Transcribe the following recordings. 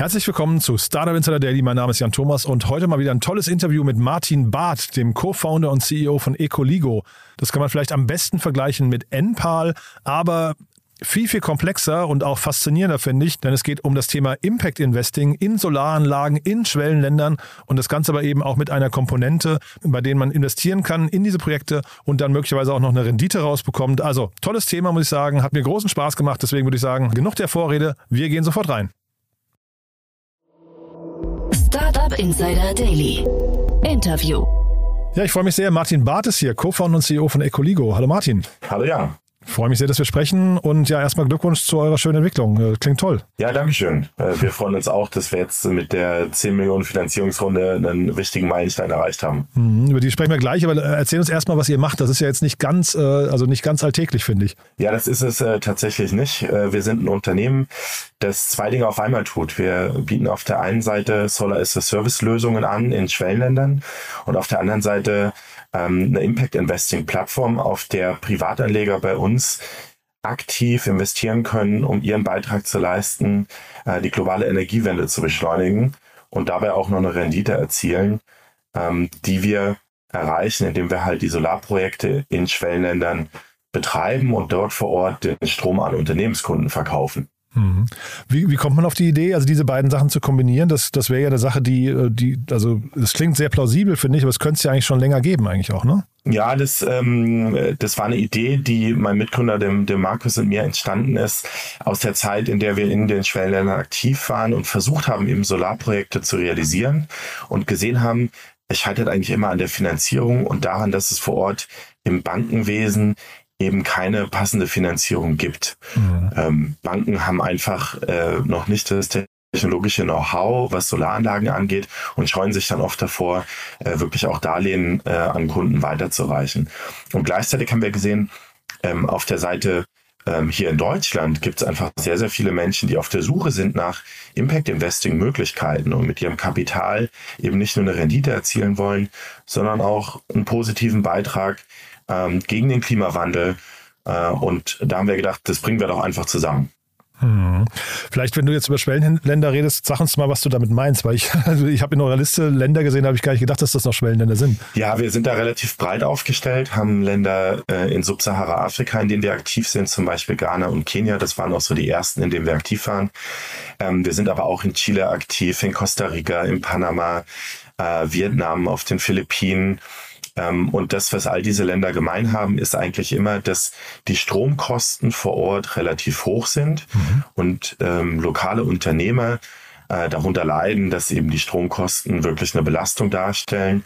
Herzlich willkommen zu Startup Insider Daily. Mein Name ist Jan Thomas und heute mal wieder ein tolles Interview mit Martin Barth, dem Co-Founder und CEO von Ecoligo. Das kann man vielleicht am besten vergleichen mit Enpal, aber viel, viel komplexer und auch faszinierender, finde ich, denn es geht um das Thema Impact Investing in Solaranlagen in Schwellenländern und das Ganze aber eben auch mit einer Komponente, bei denen man investieren kann in diese Projekte und dann möglicherweise auch noch eine Rendite rausbekommt. Also tolles Thema, muss ich sagen, hat mir großen Spaß gemacht, deswegen würde ich sagen, genug der Vorrede, wir gehen sofort rein. Startup Insider Daily. Interview. Ja, ich freue mich sehr. Martin Barth ist hier, Co-Founder und CEO von Ecoligo. Hallo Martin. Hallo Jan. Freue mich sehr, dass wir sprechen und ja, erstmal Glückwunsch zu eurer schönen Entwicklung. Äh, klingt toll. Ja, danke schön. Äh, wir freuen uns auch, dass wir jetzt mit der 10 Millionen Finanzierungsrunde einen wichtigen Meilenstein erreicht haben. Mhm, über die sprechen wir gleich, aber äh, erzähl uns erstmal, was ihr macht. Das ist ja jetzt nicht ganz, also nicht ganz alltäglich, finde ich. Ja, das ist es tatsächlich nicht. Wir sind ein Unternehmen, das zwei Dinge auf einmal tut. Wir bieten auf der einen Seite Solar as a Service Lösungen an in Schwellenländern und auf der anderen Seite ähm, eine Impact Investing Plattform, auf der Privatanleger bei uns aktiv investieren können, um ihren Beitrag zu leisten, äh, die globale Energiewende zu beschleunigen und dabei auch noch eine Rendite erzielen, ähm, die wir erreichen, indem wir halt die Solarprojekte in Schwellenländern betreiben und dort vor Ort den Strom an Unternehmenskunden verkaufen. Mhm. Wie, wie kommt man auf die Idee, also diese beiden Sachen zu kombinieren? Das, das wäre ja eine Sache, die, äh, die, also das klingt sehr plausibel, finde ich, aber es könnte es ja eigentlich schon länger geben, eigentlich auch, ne? Ja, das, ähm, das war eine Idee, die mein Mitgründer, dem, dem Markus und mir entstanden ist, aus der Zeit, in der wir in den Schwellenländern aktiv waren und versucht haben, eben Solarprojekte zu realisieren und gesehen haben, es scheitert eigentlich immer an der Finanzierung und daran, dass es vor Ort im Bankenwesen eben keine passende Finanzierung gibt. Mhm. Ähm, Banken haben einfach äh, noch nicht das technologische Know-how, was Solaranlagen angeht und scheuen sich dann oft davor, äh, wirklich auch Darlehen äh, an Kunden weiterzureichen. Und gleichzeitig haben wir gesehen, ähm, auf der Seite ähm, hier in Deutschland gibt es einfach sehr, sehr viele Menschen, die auf der Suche sind nach Impact-Investing-Möglichkeiten und mit ihrem Kapital eben nicht nur eine Rendite erzielen wollen, sondern auch einen positiven Beitrag ähm, gegen den Klimawandel. Äh, und da haben wir gedacht, das bringen wir doch einfach zusammen. Hm. Vielleicht, wenn du jetzt über Schwellenländer redest, sag uns mal, was du damit meinst, weil ich, also ich habe in eurer Liste Länder gesehen, da habe ich gar nicht gedacht, dass das noch Schwellenländer sind. Ja, wir sind da relativ breit aufgestellt, haben Länder äh, in Subsahara-Afrika, in denen wir aktiv sind, zum Beispiel Ghana und Kenia. Das waren auch so die ersten, in denen wir aktiv waren. Ähm, wir sind aber auch in Chile aktiv, in Costa Rica, in Panama, äh, Vietnam, auf den Philippinen. Ähm, und das, was all diese Länder gemein haben, ist eigentlich immer, dass die Stromkosten vor Ort relativ hoch sind mhm. und ähm, lokale Unternehmer äh, darunter leiden, dass eben die Stromkosten wirklich eine Belastung darstellen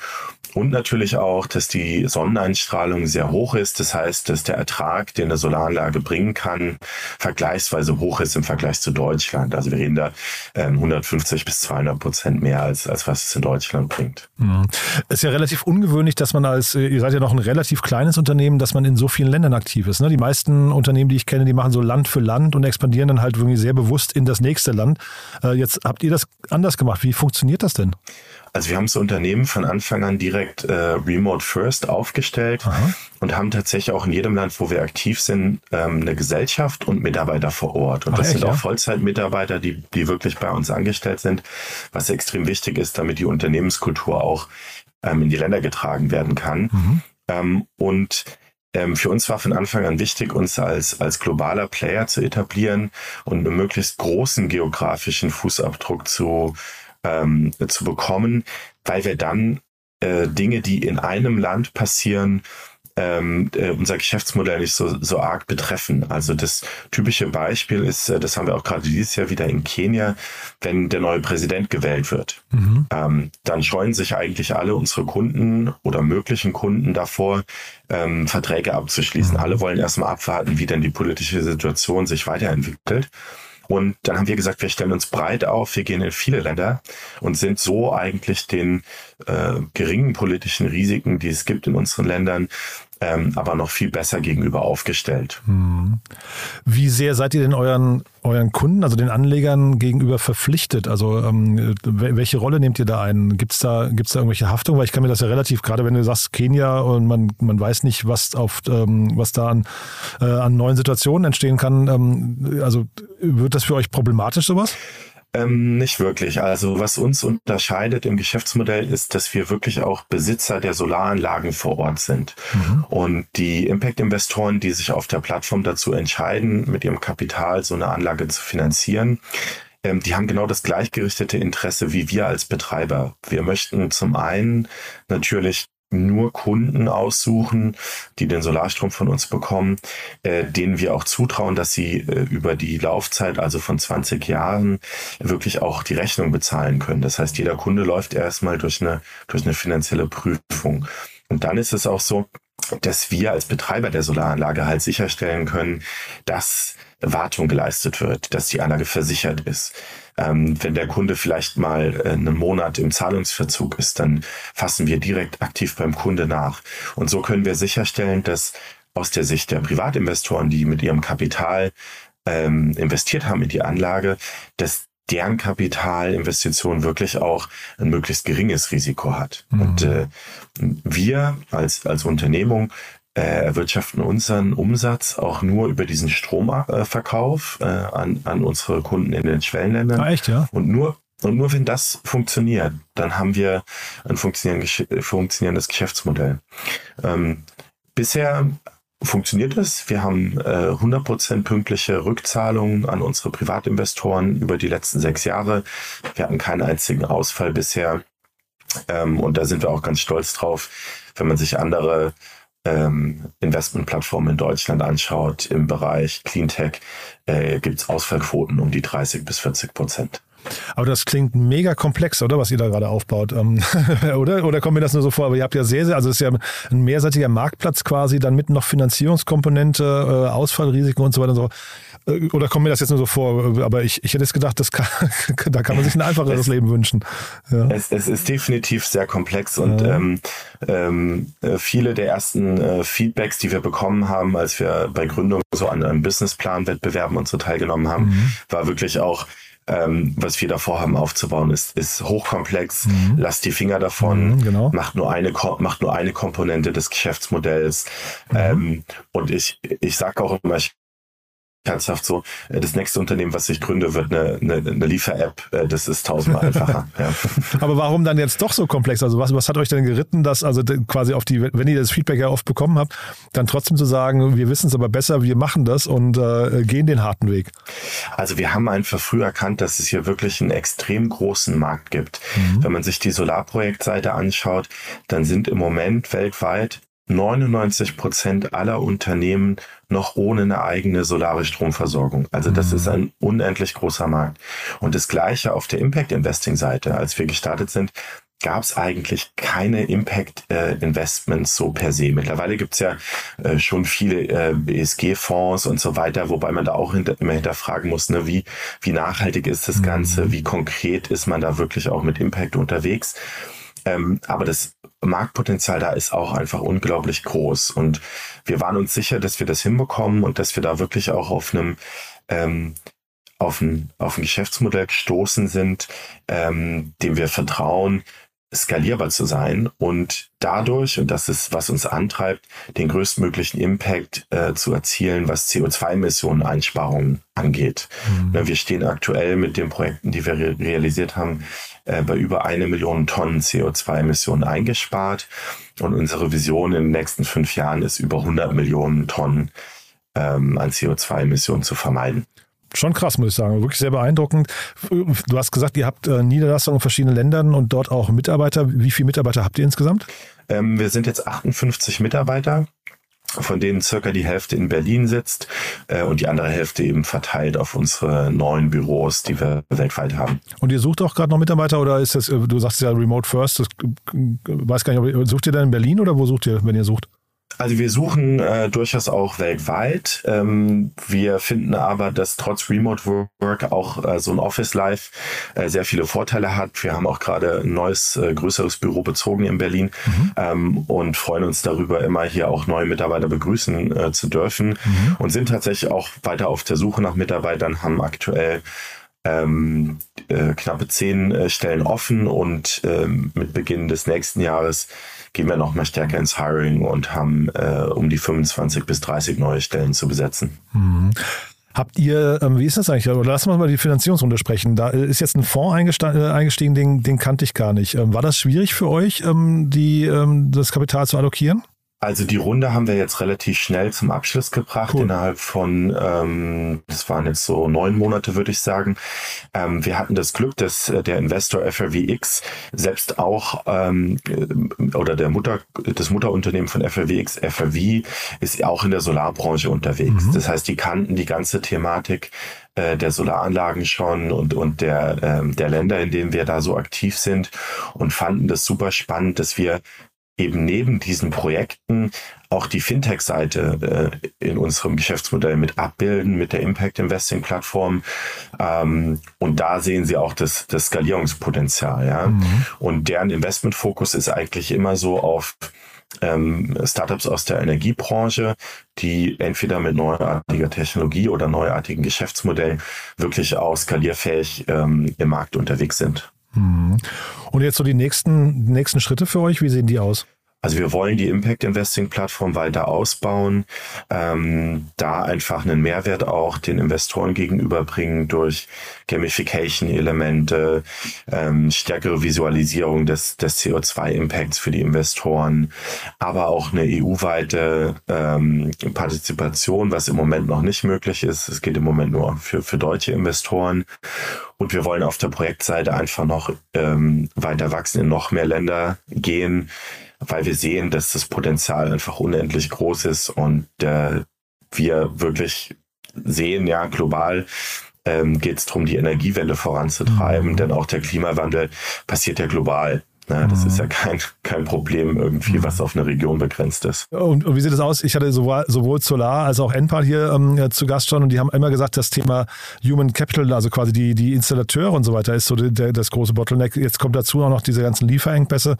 und natürlich auch, dass die Sonneneinstrahlung sehr hoch ist. Das heißt, dass der Ertrag, den eine Solaranlage bringen kann, vergleichsweise hoch ist im Vergleich zu Deutschland. Also wir reden da ähm, 150 bis 200 Prozent mehr als, als was es in Deutschland bringt. Mhm. Ist ja relativ ungewöhnlich, dass man als, ihr seid ja noch ein relativ kleines Unternehmen, dass man in so vielen Ländern aktiv ist. Ne? Die meisten Unternehmen, die ich kenne, die machen so Land für Land und expandieren dann halt irgendwie sehr bewusst in das nächste Land. Äh, jetzt habt ihr das anders gemacht. Wie funktioniert das denn? Also wir haben das Unternehmen von Anfang an direkt äh, Remote First aufgestellt Aha. und haben tatsächlich auch in jedem Land, wo wir aktiv sind, ähm, eine Gesellschaft und Mitarbeiter vor Ort. Und Ach, das echt, sind auch Vollzeitmitarbeiter, die, die wirklich bei uns angestellt sind, was extrem wichtig ist, damit die Unternehmenskultur auch ähm, in die Länder getragen werden kann. Mhm. Ähm, und ähm, für uns war von Anfang an wichtig, uns als, als globaler Player zu etablieren und einen möglichst großen geografischen Fußabdruck zu ähm, zu bekommen, weil wir dann äh, Dinge, die in einem Land passieren, ähm, äh, unser Geschäftsmodell nicht so, so arg betreffen. Also das typische Beispiel ist, äh, das haben wir auch gerade dieses Jahr wieder in Kenia, wenn der neue Präsident gewählt wird. Mhm. Ähm, dann scheuen sich eigentlich alle unsere Kunden oder möglichen Kunden davor, ähm, Verträge abzuschließen. Mhm. Alle wollen erstmal abwarten, wie denn die politische Situation sich weiterentwickelt. Und dann haben wir gesagt, wir stellen uns breit auf, wir gehen in viele Länder und sind so eigentlich den äh, geringen politischen Risiken, die es gibt in unseren Ländern, ähm, aber noch viel besser gegenüber aufgestellt. Hm. Wie sehr seid ihr denn euren, euren Kunden, also den Anlegern gegenüber verpflichtet? Also ähm, welche Rolle nehmt ihr da ein? Gibt es da, gibt's da irgendwelche Haftung? Weil ich kann mir das ja relativ, gerade wenn du sagst Kenia und man, man weiß nicht, was, auf, ähm, was da an, äh, an neuen Situationen entstehen kann. Ähm, also wird das für euch problematisch sowas? Ähm, nicht wirklich. Also was uns unterscheidet im Geschäftsmodell ist, dass wir wirklich auch Besitzer der Solaranlagen vor Ort sind. Mhm. Und die Impact-Investoren, die sich auf der Plattform dazu entscheiden, mit ihrem Kapital so eine Anlage zu finanzieren, ähm, die haben genau das gleichgerichtete Interesse wie wir als Betreiber. Wir möchten zum einen natürlich nur Kunden aussuchen, die den Solarstrom von uns bekommen, äh, denen wir auch zutrauen, dass sie äh, über die Laufzeit, also von 20 Jahren, wirklich auch die Rechnung bezahlen können. Das heißt, jeder Kunde läuft erstmal durch eine, durch eine finanzielle Prüfung. Und dann ist es auch so, dass wir als Betreiber der Solaranlage halt sicherstellen können, dass Wartung geleistet wird, dass die Anlage versichert ist. Ähm, wenn der Kunde vielleicht mal äh, einen Monat im Zahlungsverzug ist, dann fassen wir direkt aktiv beim Kunde nach. Und so können wir sicherstellen, dass aus der Sicht der Privatinvestoren, die mit ihrem Kapital ähm, investiert haben in die Anlage, dass deren Kapitalinvestition wirklich auch ein möglichst geringes Risiko hat. Mhm. Und äh, wir als, als Unternehmung erwirtschaften unseren Umsatz auch nur über diesen Stromverkauf äh, an, an unsere Kunden in den Schwellenländern. Ah, echt, ja? Und nur und nur wenn das funktioniert, dann haben wir ein funktionierendes Geschäftsmodell. Ähm, bisher funktioniert es. Wir haben äh, 100% pünktliche Rückzahlungen an unsere Privatinvestoren über die letzten sechs Jahre. Wir hatten keinen einzigen Ausfall bisher. Ähm, und da sind wir auch ganz stolz drauf, wenn man sich andere ähm, Investmentplattformen in Deutschland anschaut, im Bereich Cleantech, äh, gibt es Ausfallquoten um die 30 bis 40 Prozent. Aber das klingt mega komplex, oder was ihr da gerade aufbaut, ähm, oder? Oder kommt mir das nur so vor? Aber ihr habt ja sehr, sehr, also es ist ja ein mehrseitiger Marktplatz quasi, dann mit noch Finanzierungskomponente, äh, Ausfallrisiken und so weiter und so. Äh, oder kommt mir das jetzt nur so vor? Aber ich, ich hätte jetzt gedacht, das kann, da kann man sich ein einfacheres es, Leben wünschen. Ja. Es, es, ist definitiv sehr komplex und ja. ähm, ähm, äh, viele der ersten äh, Feedbacks, die wir bekommen haben, als wir bei Gründung so an einem Businessplan-Wettbewerben und so teilgenommen haben, mhm. war wirklich auch, ähm, was wir da vorhaben aufzubauen, ist, ist hochkomplex. Mhm. Lasst die Finger davon. Mhm, genau. Macht nur eine, macht nur eine Komponente des Geschäftsmodells. Mhm. Ähm, und ich, ich sage auch immer, ich ernsthaft so, äh, das nächste Unternehmen, was ich gründe, wird eine, eine, eine Liefer-App. Äh, das ist tausendmal einfacher. ja. Aber warum dann jetzt doch so komplex? Also was, was hat euch denn geritten, dass also quasi auf die, wenn ihr das Feedback ja oft bekommen habt, dann trotzdem zu sagen, wir wissen es aber besser, wir machen das und äh, gehen den harten Weg? Also wir haben einfach früh erkannt, dass es hier wirklich einen extrem großen Markt gibt. Mhm. Wenn man sich die Solarprojektseite anschaut, dann sind im Moment weltweit 99 Prozent aller Unternehmen noch ohne eine eigene solare Stromversorgung. Also das mhm. ist ein unendlich großer Markt. Und das Gleiche auf der Impact Investing Seite. Als wir gestartet sind, gab es eigentlich keine Impact äh, Investments so per se. Mittlerweile gibt es ja äh, schon viele äh, ESG-Fonds und so weiter, wobei man da auch hinter, immer hinterfragen muss, ne, wie, wie nachhaltig ist das Ganze, mhm. wie konkret ist man da wirklich auch mit Impact unterwegs. Ähm, aber das Marktpotenzial da ist auch einfach unglaublich groß. Und wir waren uns sicher, dass wir das hinbekommen und dass wir da wirklich auch auf einem ähm, auf ein, auf ein Geschäftsmodell gestoßen sind, ähm, dem wir vertrauen, skalierbar zu sein und dadurch, und das ist, was uns antreibt, den größtmöglichen Impact äh, zu erzielen, was CO2-Emissionen-Einsparungen angeht. Mhm. Ne, wir stehen aktuell mit den Projekten, die wir re realisiert haben, äh, bei über eine Million Tonnen CO2-Emissionen eingespart. Und unsere Vision in den nächsten fünf Jahren ist, über 100 Millionen Tonnen ähm, an CO2-Emissionen zu vermeiden schon krass, muss ich sagen. Wirklich sehr beeindruckend. Du hast gesagt, ihr habt äh, Niederlassungen in verschiedenen Ländern und dort auch Mitarbeiter. Wie viele Mitarbeiter habt ihr insgesamt? Ähm, wir sind jetzt 58 Mitarbeiter von denen circa die Hälfte in Berlin sitzt äh, und die andere Hälfte eben verteilt auf unsere neuen Büros, die wir weltweit haben. Und ihr sucht auch gerade noch Mitarbeiter oder ist das, du sagst ja Remote First, das, weiß gar nicht, sucht ihr dann in Berlin oder wo sucht ihr, wenn ihr sucht? Also wir suchen äh, durchaus auch weltweit. Ähm, wir finden aber, dass trotz Remote Work auch äh, so ein Office Life äh, sehr viele Vorteile hat. Wir haben auch gerade ein neues, äh, größeres Büro bezogen in Berlin mhm. ähm, und freuen uns darüber, immer hier auch neue Mitarbeiter begrüßen äh, zu dürfen mhm. und sind tatsächlich auch weiter auf der Suche nach Mitarbeitern, haben aktuell ähm, äh, knappe zehn äh, Stellen offen und ähm, mit Beginn des nächsten Jahres gehen wir noch mal stärker ins Hiring und haben äh, um die 25 bis 30 neue Stellen zu besetzen. Mhm. Habt ihr, ähm, wie ist das eigentlich? Oder lassen wir mal die Finanzierungsrunde sprechen. Da ist jetzt ein Fonds äh, eingestiegen, den, den kannte ich gar nicht. Ähm, war das schwierig für euch, ähm, die, ähm, das Kapital zu allokieren? Also die Runde haben wir jetzt relativ schnell zum Abschluss gebracht, cool. innerhalb von, ähm, das waren jetzt so neun Monate, würde ich sagen. Ähm, wir hatten das Glück, dass äh, der Investor FRWX selbst auch, ähm, äh, oder der Mutter, das Mutterunternehmen von FRWX, FRW, ist auch in der Solarbranche unterwegs. Mhm. Das heißt, die kannten die ganze Thematik äh, der Solaranlagen schon und, und der, ähm, der Länder, in denen wir da so aktiv sind und fanden das super spannend, dass wir eben neben diesen Projekten auch die Fintech-Seite äh, in unserem Geschäftsmodell mit abbilden, mit der Impact Investing Plattform. Ähm, und da sehen Sie auch das, das Skalierungspotenzial. Ja? Mhm. Und deren Investmentfokus ist eigentlich immer so auf ähm, Startups aus der Energiebranche, die entweder mit neuartiger Technologie oder neuartigen Geschäftsmodellen wirklich auch skalierfähig ähm, im Markt unterwegs sind. Mhm. Und jetzt so die nächsten, nächsten Schritte für euch, wie sehen die aus? Also wir wollen die Impact Investing Plattform weiter ausbauen, ähm, da einfach einen Mehrwert auch den Investoren gegenüberbringen durch Gamification-Elemente, ähm, stärkere Visualisierung des, des CO2-Impacts für die Investoren, aber auch eine EU-weite ähm, Partizipation, was im Moment noch nicht möglich ist. Es geht im Moment nur für, für deutsche Investoren. Und wir wollen auf der Projektseite einfach noch ähm, weiter wachsen, in noch mehr Länder gehen weil wir sehen, dass das Potenzial einfach unendlich groß ist und äh, wir wirklich sehen, ja, global ähm, geht es darum, die Energiewelle voranzutreiben, mhm. denn auch der Klimawandel passiert ja global. Na, das mhm. ist ja kein, kein Problem irgendwie, was auf eine Region begrenzt ist. Und, und wie sieht es aus? Ich hatte sowohl, sowohl Solar als auch Enpal hier ähm, zu Gast schon und die haben immer gesagt, das Thema Human Capital, also quasi die, die Installateure und so weiter, ist so der, das große Bottleneck. Jetzt kommt dazu auch noch diese ganzen Lieferengpässe.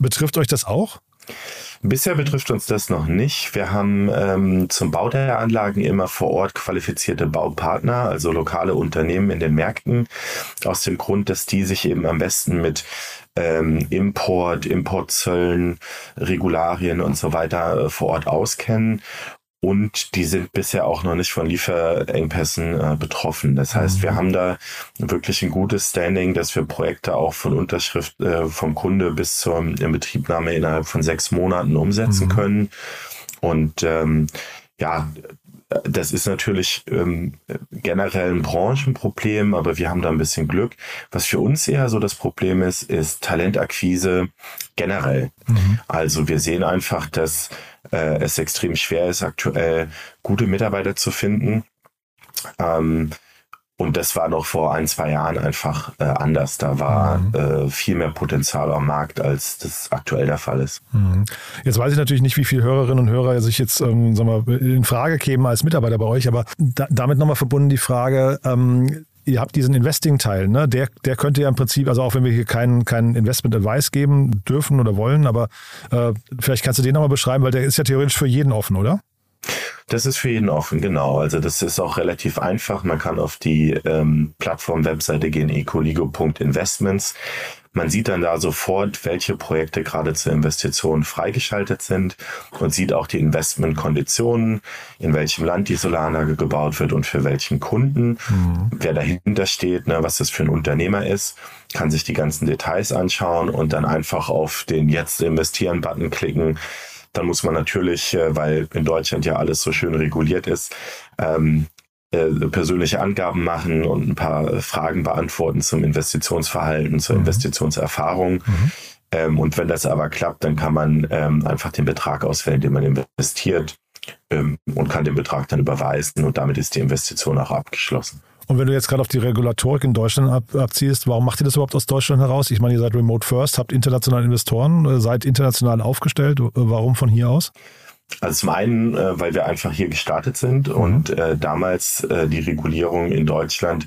Betrifft euch das auch? Bisher betrifft uns das noch nicht. Wir haben ähm, zum Bau der Anlagen immer vor Ort qualifizierte Baupartner, also lokale Unternehmen in den Märkten, aus dem Grund, dass die sich eben am besten mit ähm, Import, Importzöllen, Regularien und so weiter äh, vor Ort auskennen und die sind bisher auch noch nicht von Lieferengpässen äh, betroffen. Das heißt, mhm. wir haben da wirklich ein gutes Standing, dass wir Projekte auch von Unterschrift äh, vom Kunde bis zur Inbetriebnahme innerhalb von sechs Monaten umsetzen mhm. können. Und ähm, ja, das ist natürlich ähm, generell ein Branchenproblem, aber wir haben da ein bisschen Glück. Was für uns eher so das Problem ist, ist Talentakquise generell. Mhm. Also wir sehen einfach, dass äh, es extrem schwer ist, aktuell gute Mitarbeiter zu finden. Ähm, und das war noch vor ein, zwei Jahren einfach äh, anders. Da war mhm. äh, viel mehr Potenzial am Markt, als das aktuell der Fall ist. Mhm. Jetzt weiß ich natürlich nicht, wie viele Hörerinnen und Hörer sich jetzt ähm, sagen wir, in Frage kämen als Mitarbeiter bei euch, aber da, damit nochmal verbunden die Frage, ähm, ihr habt diesen Investing-Teil, ne? der, der könnte ja im Prinzip, also auch wenn wir hier keinen kein Investment-Advice geben dürfen oder wollen, aber äh, vielleicht kannst du den nochmal beschreiben, weil der ist ja theoretisch für jeden offen, oder? Das ist für jeden offen, genau. Also das ist auch relativ einfach. Man kann auf die ähm, Plattform-Webseite gehen, ecoligo.investments. Man sieht dann da sofort, welche Projekte gerade zur Investition freigeschaltet sind und sieht auch die Investmentkonditionen, in welchem Land die Solaranlage gebaut wird und für welchen Kunden, mhm. wer dahinter steht, ne, was das für ein Unternehmer ist, kann sich die ganzen Details anschauen und dann einfach auf den Jetzt investieren Button klicken dann muss man natürlich, äh, weil in Deutschland ja alles so schön reguliert ist, ähm, äh, persönliche Angaben machen und ein paar Fragen beantworten zum Investitionsverhalten, zur mhm. Investitionserfahrung. Mhm. Ähm, und wenn das aber klappt, dann kann man ähm, einfach den Betrag auswählen, den man investiert ähm, und kann den Betrag dann überweisen und damit ist die Investition auch abgeschlossen. Und wenn du jetzt gerade auf die Regulatorik in Deutschland ab, abziehst, warum macht ihr das überhaupt aus Deutschland heraus? Ich meine, ihr seid Remote First, habt internationale Investoren, äh, seid international aufgestellt. Äh, warum von hier aus? Also zum einen, äh, weil wir einfach hier gestartet sind mhm. und äh, damals äh, die Regulierung in Deutschland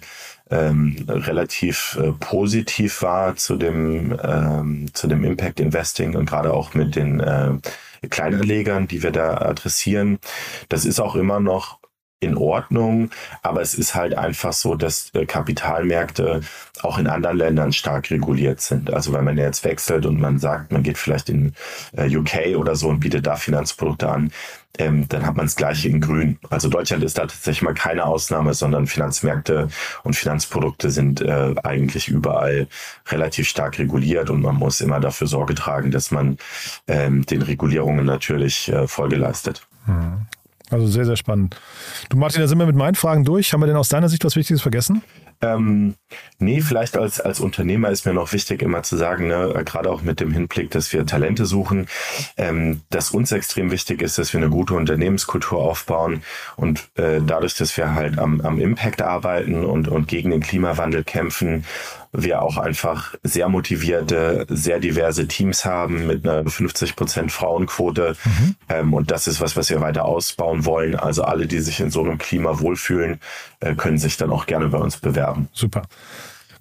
ähm, relativ äh, positiv war zu dem, ähm, zu dem Impact Investing und gerade auch mit den Kleinanlegern, die wir da adressieren. Das ist auch immer noch in Ordnung, aber es ist halt einfach so, dass äh, Kapitalmärkte auch in anderen Ländern stark reguliert sind. Also wenn man jetzt wechselt und man sagt, man geht vielleicht in äh, UK oder so und bietet da Finanzprodukte an, ähm, dann hat man das gleiche in Grün. Also Deutschland ist da tatsächlich mal keine Ausnahme, sondern Finanzmärkte und Finanzprodukte sind äh, eigentlich überall relativ stark reguliert und man muss immer dafür Sorge tragen, dass man ähm, den Regulierungen natürlich äh, Folge leistet. Mhm. Also sehr, sehr spannend. Du Martin, da sind wir mit meinen Fragen durch. Haben wir denn aus deiner Sicht was Wichtiges vergessen? Ähm, nee, vielleicht als, als Unternehmer ist mir noch wichtig, immer zu sagen, ne, gerade auch mit dem Hinblick, dass wir Talente suchen, ähm, dass uns extrem wichtig ist, dass wir eine gute Unternehmenskultur aufbauen und äh, dadurch, dass wir halt am, am Impact arbeiten und, und gegen den Klimawandel kämpfen, wir auch einfach sehr motivierte, sehr diverse Teams haben mit einer 50 Prozent Frauenquote. Mhm. Ähm, und das ist was, was wir weiter ausbauen wollen. Also alle, die sich in so einem Klima wohlfühlen, äh, können sich dann auch gerne bei uns bewerben. Super.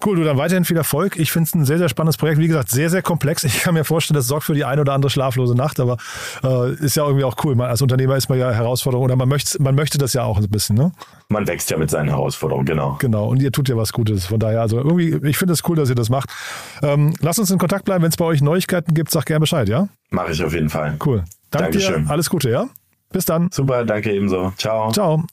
Cool, du dann weiterhin viel Erfolg. Ich finde es ein sehr, sehr spannendes Projekt. Wie gesagt, sehr, sehr komplex. Ich kann mir vorstellen, das sorgt für die eine oder andere schlaflose Nacht, aber äh, ist ja irgendwie auch cool. Man, als Unternehmer ist man ja Herausforderung oder man möchte, man möchte das ja auch ein bisschen, ne? Man wächst ja mit seinen Herausforderungen, genau. Genau, und ihr tut ja was Gutes. Von daher, also irgendwie, ich finde es cool, dass ihr das macht. Ähm, lasst uns in Kontakt bleiben. Wenn es bei euch Neuigkeiten gibt, sag gerne Bescheid, ja? Mache ich auf jeden Fall. Cool. Danke Dankeschön. Dir. Alles Gute, ja? Bis dann. Super, danke ebenso. Ciao. Ciao.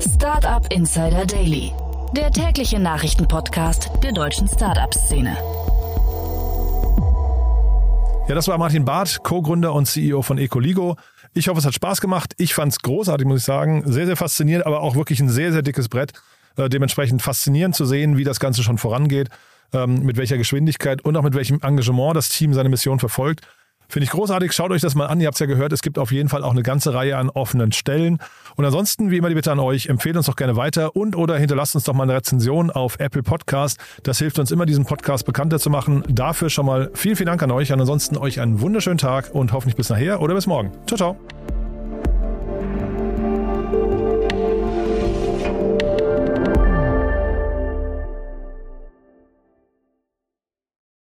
Startup Insider Daily der tägliche Nachrichtenpodcast der deutschen Startup-Szene. Ja, das war Martin Barth, Co-Gründer und CEO von Ecoligo. Ich hoffe, es hat Spaß gemacht. Ich fand es großartig, muss ich sagen. Sehr, sehr faszinierend, aber auch wirklich ein sehr, sehr dickes Brett. Äh, dementsprechend faszinierend zu sehen, wie das Ganze schon vorangeht, ähm, mit welcher Geschwindigkeit und auch mit welchem Engagement das Team seine Mission verfolgt. Finde ich großartig. Schaut euch das mal an. Ihr habt es ja gehört, es gibt auf jeden Fall auch eine ganze Reihe an offenen Stellen. Und ansonsten, wie immer, die Bitte an euch, empfehlt uns doch gerne weiter und oder hinterlasst uns doch mal eine Rezension auf Apple Podcast. Das hilft uns immer, diesen Podcast bekannter zu machen. Dafür schon mal vielen, vielen Dank an euch. Und ansonsten euch einen wunderschönen Tag und hoffentlich bis nachher oder bis morgen. Ciao, ciao.